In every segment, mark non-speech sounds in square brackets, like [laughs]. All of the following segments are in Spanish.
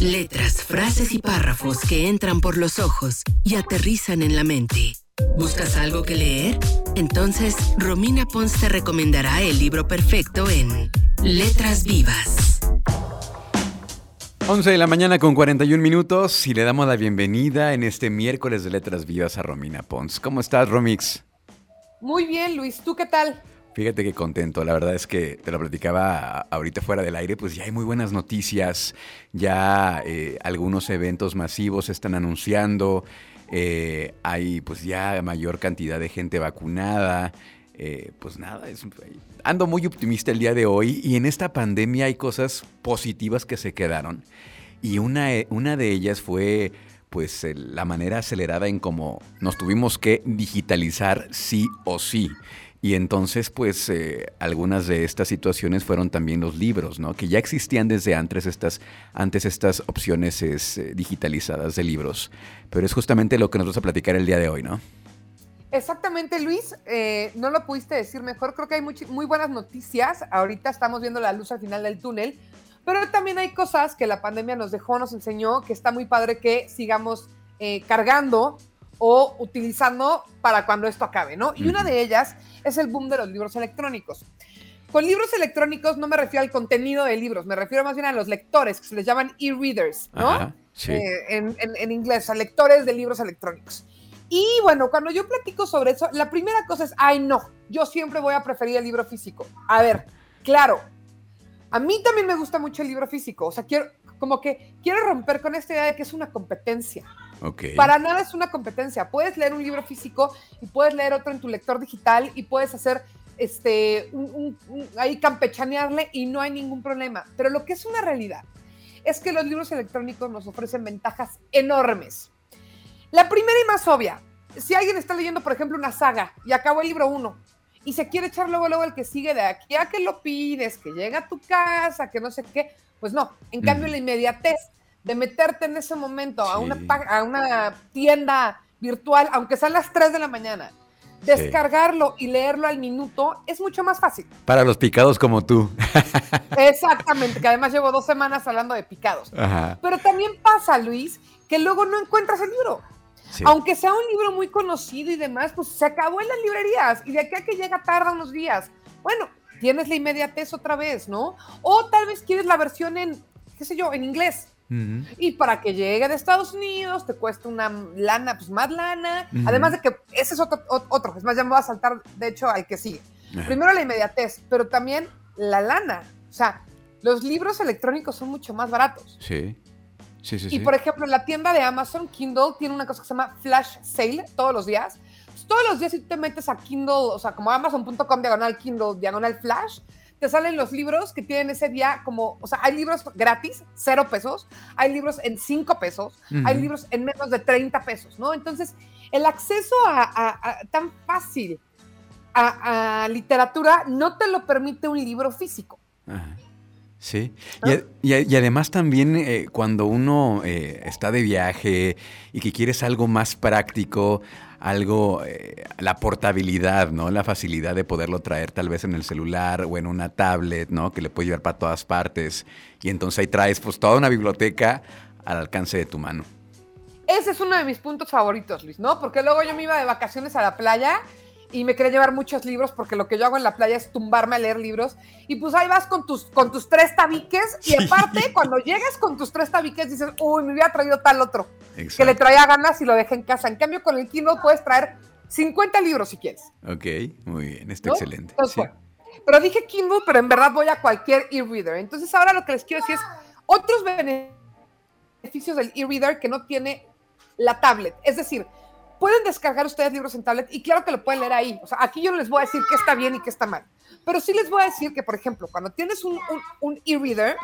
Letras, frases y párrafos que entran por los ojos y aterrizan en la mente. ¿Buscas algo que leer? Entonces, Romina Pons te recomendará el libro perfecto en Letras Vivas. 11 de la mañana con 41 minutos y le damos la bienvenida en este miércoles de Letras Vivas a Romina Pons. ¿Cómo estás, Romix? Muy bien, Luis. ¿Tú qué tal? Fíjate que contento, la verdad es que te lo platicaba ahorita fuera del aire, pues ya hay muy buenas noticias, ya eh, algunos eventos masivos se están anunciando, eh, hay pues ya mayor cantidad de gente vacunada, eh, pues nada, ando muy optimista el día de hoy y en esta pandemia hay cosas positivas que se quedaron y una, una de ellas fue pues la manera acelerada en cómo nos tuvimos que digitalizar sí o sí. Y entonces, pues, eh, algunas de estas situaciones fueron también los libros, ¿no? Que ya existían desde antes estas, antes estas opciones eh, digitalizadas de libros. Pero es justamente lo que nos vamos a platicar el día de hoy, ¿no? Exactamente, Luis. Eh, no lo pudiste decir mejor. Creo que hay muy, buenas noticias. Ahorita estamos viendo la luz al final del túnel. Pero también hay cosas que la pandemia nos dejó, nos enseñó, que está muy padre que sigamos cargando o utilizando para cuando esto acabe, ¿no? Y una de ellas es el boom de los libros electrónicos. Con libros electrónicos no me refiero al contenido de libros, me refiero más bien a los lectores, que se les llaman e-readers, ¿no? sí. Eh, en, en, inglés, a lectores de libros electrónicos. Y bueno, cuando yo platico sobre eso, la primera cosa es, ay no, yo siempre voy a preferir el libro físico. A ver, claro, a mí también me gusta mucho el libro físico, o sea, quiero, como que quiero romper con esta idea de que es una competencia. Para nada es una competencia. Puedes leer un libro físico y puedes leer otro en tu lector digital y puedes hacer este ahí campechanearle y no hay ningún problema. Pero lo que es una realidad es que los libros electrónicos nos ofrecen ventajas enormes. La primera y más obvia, si alguien está leyendo, por ejemplo, una saga y acabó el libro uno y se quiere echar luego, luego el que sigue de aquí a que lo pides, que llega a tu casa, que no sé qué, pues no. En cambio, la inmediatez de meterte en ese momento a, una, a una tienda virtual, aunque sea a las 3 de la mañana, descargarlo y leerlo al minuto es mucho más fácil. Para los picados como tú. Exactamente, que además llevo dos semanas hablando de picados. Pero también pasa, Luis, que luego no encuentras el libro. Aunque sea un libro muy conocido y demás, pues se acabó en las librerías y de aquí a que llega tarda unos días. Bueno, tienes la inmediatez otra vez, ¿no? O tal vez quieres la versión en, qué sé yo, en inglés. Y para que llegue de Estados Unidos te cuesta una lana, pues más lana. Además de que ese es otro, otro, es más, ya me voy a saltar, de hecho, al que sigue. Primero la inmediatez, pero también la lana. O sea, los libros electrónicos son mucho más baratos. Sí. Sí, sí, y por ejemplo, la tienda de Amazon, Kindle, tiene una cosa que se llama Flash Sale todos los días. Pues, todos los días si te metes a Kindle, o sea, como amazon.com diagonal Kindle diagonal Flash, te salen los libros que tienen ese día como, o sea, hay libros gratis, cero pesos, hay libros en cinco pesos, hay libros en menos de 30 pesos, ¿no? Entonces, el acceso a, tan fácil a, literatura no te lo permite un libro físico. Sí, y, además también eh, cuando uno eh, está de viaje y que quieres algo más práctico, algo, eh, la portabilidad, ¿no? La facilidad de poderlo traer tal vez en el celular o en una tablet, ¿no? Que le puede llevar para todas partes. Y entonces ahí traes pues toda una biblioteca al alcance de tu mano. Ese es uno de mis puntos favoritos, Luis, ¿no? Porque luego yo me iba de vacaciones a la playa y me quería llevar muchos libros porque lo que yo hago en la playa es tumbarme a leer libros y pues ahí vas con tus, con tus tres tabiques y aparte cuando llegues con tus tres tabiques dices, uy, me hubiera traído tal otro que le traía ganas y lo dejé en casa. En cambio con el Kindle puedes traer 50 libros si quieres. Ok, muy bien, está excelente. pero dije Kindle, pero en verdad voy a cualquier e-reader. Entonces ahora lo que les quiero decir es otros beneficios del e-reader que no tiene la tablet. Es decir, pueden descargar ustedes libros en tablet y claro que lo pueden leer ahí. O sea, aquí yo no les voy a decir qué está bien y qué está mal. Pero sí les voy a decir que, por ejemplo, cuando tienes un, un, e-reader,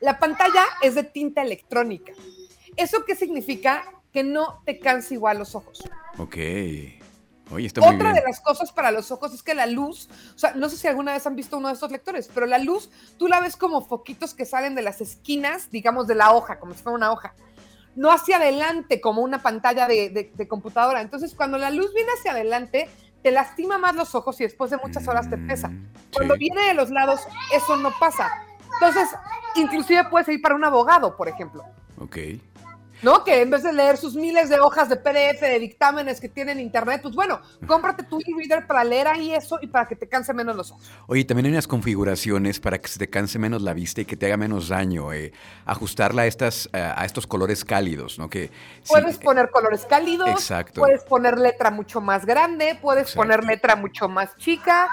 la pantalla es de tinta electrónica. ¿Eso qué significa? Que no te cansa igual los ojos. Ok. Oye, está muy Otra de las cosas para los ojos es que la luz, o sea, no sé si alguna vez han visto uno de estos lectores, pero la luz tú la ves como foquitos que salen de las esquinas, digamos, de la hoja, como si fuera una hoja no hacia adelante como una pantalla de, computadora. Entonces, cuando la luz viene hacia adelante, te lastima más los ojos y después de muchas horas te pesa. Mm, Cuando viene de los lados, eso no pasa. Entonces, inclusive puedes ir para un abogado, por ejemplo. Ok. ¿No? Que en vez de leer sus miles de hojas de PDF, de dictámenes que tienen internet, pues bueno, cómprate tu e-reader para leer ahí eso y para que te canse menos los ojos. Oye, también hay unas configuraciones para que se te canse menos la vista y que te haga menos daño. Eh, ajustarla a, estas, eh, a estos colores cálidos, ¿no? Que, puedes poner colores cálidos, Exacto. puedes poner letra mucho más grande, puedes poner letra mucho más chica,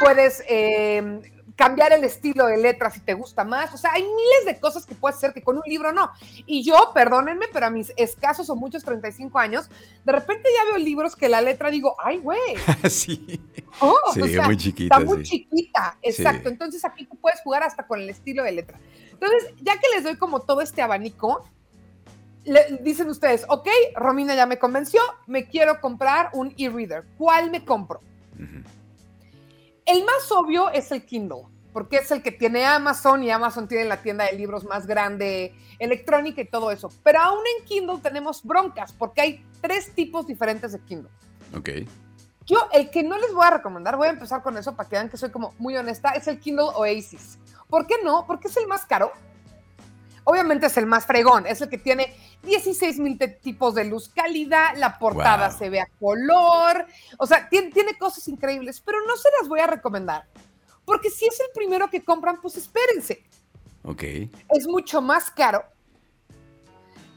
puedes... Eh, cambiar el estilo de letra si te gusta más. O sea, hay miles de cosas que puedes hacer que con un libro no. Y yo, perdónenme, pero a mis escasos o muchos 35 años, de repente ya veo libros que la letra digo, ay, güey. [laughs] sí. Oh, sí, muy chiquita. Está muy chiquita, exacto. Entonces aquí tú puedes jugar hasta con el estilo de letra. Entonces, ya que les doy como todo este abanico, le, dicen ustedes, ok, Romina ya me convenció, me quiero comprar un e-reader. ¿Cuál me compro? El más obvio es el Kindle, porque es el que tiene Amazon y Amazon tiene la tienda de libros más grande, electrónica y todo eso. Pero aún en Kindle tenemos broncas, porque hay tres tipos diferentes de Kindle. Ok. Yo, el que no les voy a recomendar, voy a empezar con eso para que vean que soy como muy honesta, es el Kindle Oasis. ¿Por qué no? Porque es el más caro. Obviamente es el más fregón, es el que tiene 16 mil tipos de luz cálida, la portada se ve a color, o sea, tiene, tiene cosas increíbles, pero no se las voy a recomendar, porque si es el primero que compran, pues espérense. Ok. Es mucho más caro.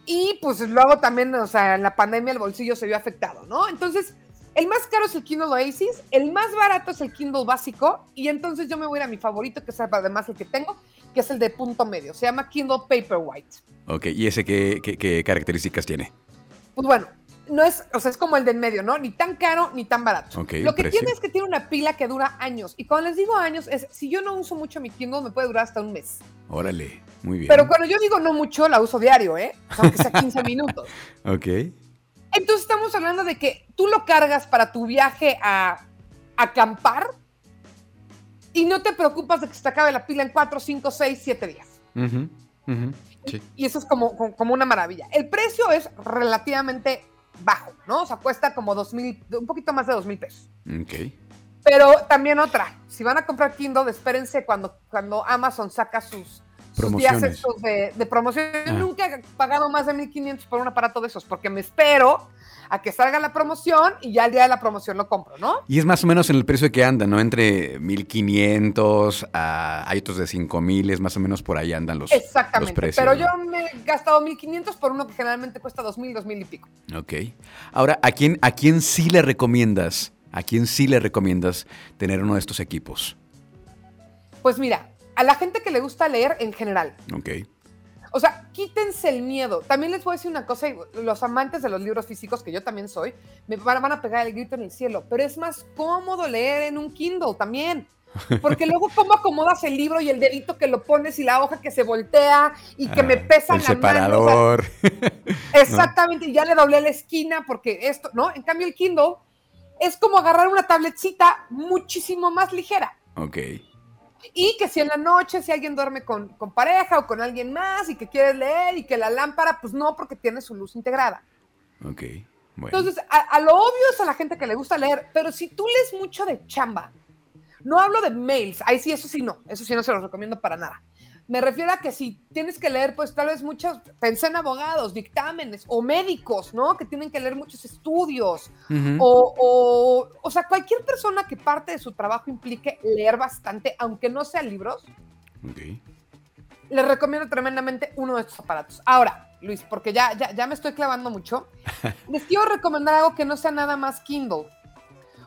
Y pues luego también, o sea, en la pandemia el bolsillo se vio afectado, ¿no? Entonces, el más caro es el Kindle Oasis, el más barato es el Kindle básico, y entonces yo me voy a, ir a mi favorito, que es además el que tengo, que es el de punto medio. Se llama Kindle Paperwhite. Ok, ¿y ese qué, características tiene? Pues bueno, no es, o sea, es como el de en medio, ¿no? Ni tan caro ni tan barato. Lo que tiene es que tiene una pila que dura años. Y cuando les digo años, es si yo no uso mucho mi Kindle, me puede durar hasta un mes. Órale, muy bien. Pero cuando yo digo no mucho, la uso diario, ¿eh? Aunque sea 15 [laughs] minutos. Ok. Entonces estamos hablando de que tú lo cargas para tu viaje a acampar y no te preocupas de que se te acabe la pila en 4, 5, 6, 7 días. Y eso es como, como, una maravilla. El precio es relativamente bajo, ¿no? O sea, cuesta como dos mil, un poquito más de dos mil pesos. Ok. Pero también otra, si van a comprar Kindle, espérense cuando, cuando Amazon saca sus, sus días estos de, de promoción. Yo ah. nunca he pagado más de 1500 por un aparato de esos, porque me espero a que salga la promoción y ya al día de la promoción lo compro, ¿no? Y es más o menos en el precio que anda, ¿no? Entre 1500 a hay otros de 5000, es más o menos por ahí andan los, Exactamente, precios. Pero yo me he gastado 1500 por uno que generalmente cuesta 2000, 2000 y pico. Ok. Ahora, ¿a quién, ¿a quién sí le recomiendas? ¿A quién sí le recomiendas tener uno de estos equipos? Pues mira, a la gente que le gusta leer en general. Ok. O sea, quítense el miedo. También les voy a decir una cosa, los amantes de los libros físicos, que yo también soy, me van, a pegar el grito en el cielo, pero es más cómodo leer en un Kindle también. Porque luego cómo acomodas el libro y el dedito que lo pones y la hoja que se voltea y que me ah, pesa el la separador. [laughs] exactamente, y ya le doblé la esquina porque esto, ¿no? En cambio el Kindle es como agarrar una tabletcita muchísimo más ligera. Ok. Y que si en la noche, si alguien duerme con, pareja o con alguien más y que quieres leer y que la lámpara, pues no, porque tiene su luz integrada. Ok. Bueno. Entonces, a, lo obvio es a la gente que le gusta leer, pero si tú lees mucho de chamba, no hablo de mails, ahí sí, eso sí no, eso sí no se los recomiendo para nada. Me refiero a que si tienes que leer, pues tal vez muchos, pensé en abogados, dictámenes o médicos, ¿no? Que tienen que leer muchos estudios. o, o, o, sea, cualquier persona que parte de su trabajo implique leer bastante, aunque no sean libros. Okay. Les recomiendo tremendamente uno de estos aparatos. Ahora, Luis, porque ya, ya, ya me estoy clavando mucho, [laughs] les quiero recomendar algo que no sea nada más Kindle.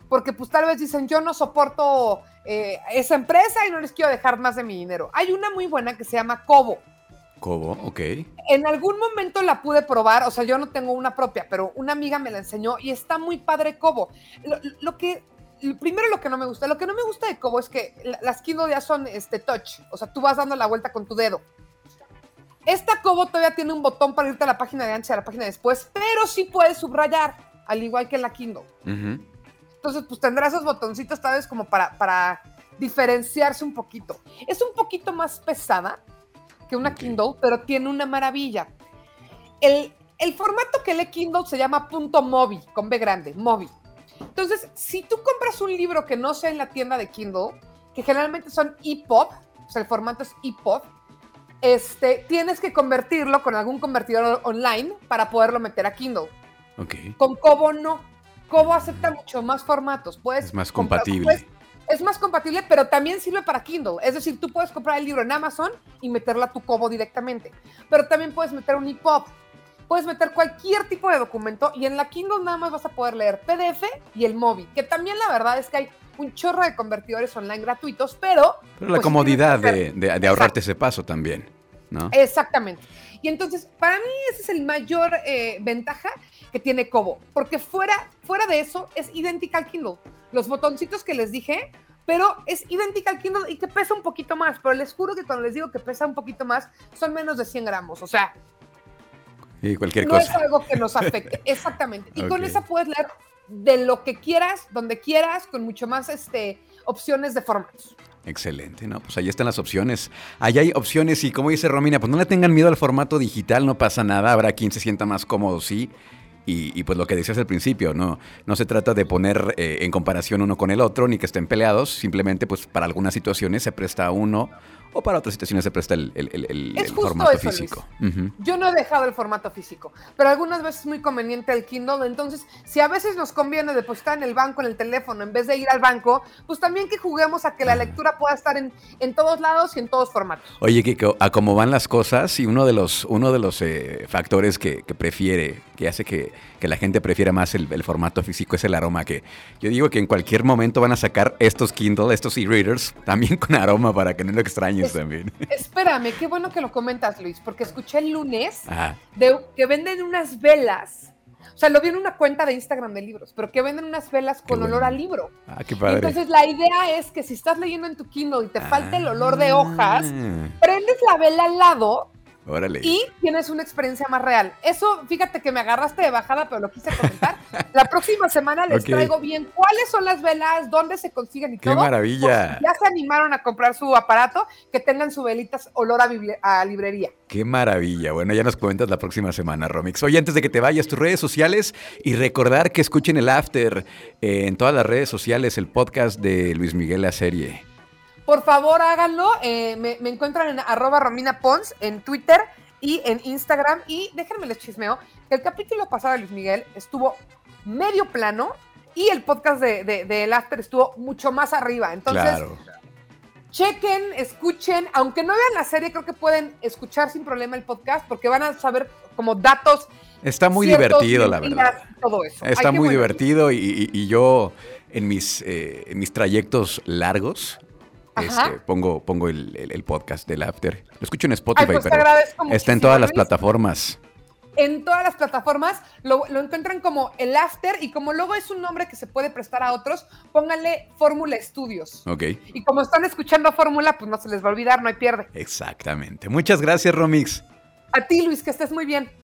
Porque pues tal vez dicen, yo no soporto eh, esa empresa y no les quiero dejar más de mi dinero. Hay una muy buena que se llama Cobo. Cobo, ok. En algún momento la pude probar, o sea, yo no tengo una propia, pero una amiga me la enseñó y está muy padre Cobo. Lo, que, primero lo que no me gusta, lo que no me gusta de Cobo es que las Kindle ya son este touch, o sea, tú vas dando la vuelta con tu dedo. Esta Cobo todavía tiene un botón para irte a la página de antes y a la página de después, pero sí puedes subrayar, al igual que en la Kindle. Entonces, pues tendrá esos botoncitos tal vez como para, para diferenciarse un poquito. Es un poquito más pesada que una Kindle, pero tiene una maravilla. El, formato que lee Kindle se llama punto .mobi, con B grande, mobi. Entonces, si tú compras un libro que no sea en la tienda de Kindle, que generalmente son EPUB, o sea, el formato es EPUB, este, tienes que convertirlo con algún convertidor online para poderlo meter a Kindle. Ok. Con Kobo no. Kobo acepta mucho más formatos. Puedes Es más comprar- compatible. puedes- es más compatible, pero también sirve para Kindle. Es decir, tú puedes comprar el libro en Amazon y meterlo a tu Kobo directamente. Pero también puedes meter un EPUB. Puedes meter cualquier tipo de documento y en la Kindle nada más vas a poder leer PDF y el móvil. Que también la verdad es que hay un chorro de convertidores online gratuitos, pero... Pero la pues, comodidad de ahorrarte ese paso también, ¿no? Exactamente. Y entonces, para mí ese es el mayor eh, ventaja que tiene Kobo, porque fuera, fuera de eso es idéntica al Kindle. Los botoncitos que les dije, pero es idéntica al Kindle y que pesa un poquito más, pero les juro que cuando les digo que pesa un poquito más, son menos de 100 gramos, o sea, Y cualquier no es algo que nos [laughs] afecte, exactamente. Y con esa puedes leer de lo que quieras, donde quieras, con mucho más este, opciones de formatos. Excelente, ¿no? Pues ahí están las opciones. Ahí hay opciones y como dice Romina, pues no le tengan miedo al formato digital, no pasa nada, habrá quien se sienta más cómodo, sí. Y, y pues lo que decías al principio, no, no se trata de poner eh, en comparación uno con el otro, ni que estén peleados, simplemente pues para algunas situaciones se presta uno o para otras situaciones se presta el, formato eso, físico. Yo no he dejado el formato físico, pero algunas veces es muy conveniente el Kindle. Entonces, si a veces nos conviene depositar en el banco, en el teléfono, en vez de ir al banco, pues también que juguemos a que la lectura pueda estar en, en todos lados y en todos formatos. Oye, co- a cómo van las cosas y uno de los, uno de los eh, factores que, que prefiere, que hace que, que la gente prefiera más el, el formato físico es el aroma, que yo digo que en cualquier momento van a sacar estos Kindle, estos e-readers, también con aroma para que no lo extrañes Es- también. Espérame, qué bueno que lo comentas, Luis, porque escuché el lunes de, que venden unas velas. O sea, lo vi en una cuenta de Instagram de libros, pero que venden unas velas con olor a libro. Ah, qué padre. Entonces, la idea es que si estás leyendo en tu Kindle y te falta el olor de hojas, Ah, prendes la vela al lado Órale. y tienes una experiencia más real. Eso, fíjate que me agarraste de bajada, pero lo quise comentar. [laughs] La próxima semana les traigo bien cuáles son las velas, dónde se consiguen y ¡Qué todo. maravilla! Por si ya se animaron a comprar su aparato, que tengan su velitas olor a, librería. Qué maravilla. Bueno, ya nos comentas la próxima semana, Romix. Oye, antes de que te vayas, tus redes sociales y recordar que escuchen el After eh, en todas las redes sociales, el podcast de Luis Miguel La Serie. Por favor, háganlo. Eh, me, me encuentran en arroba Romina Pons en Twitter y en Instagram. Y déjenme les chismeo que el capítulo pasado de Luis Miguel estuvo medio plano y el podcast de, de, de El After estuvo mucho más arriba. Entonces, claro. chequen, escuchen. Aunque no vean la serie, creo que pueden escuchar sin problema el podcast porque van a saber como datos. Está muy ciertos, divertido, la verdad. Todo eso. Está muy divertido y, y- y yo en mis, eh, en mis trayectos largos. Este, pongo, pongo el, el- el podcast del After. Lo escucho en Spotify, Ay, pues pero está en todas las plataformas. en todas las plataformas, lo, lo encuentran como el After y como luego es un nombre que se puede prestar a otros, pónganle Fórmula Estudios. Ok, Y como están escuchando Fórmula, pues no se les va a olvidar, no hay pierde. exactamente. Muchas gracias, Romix. A ti, Luis, que estés muy bien.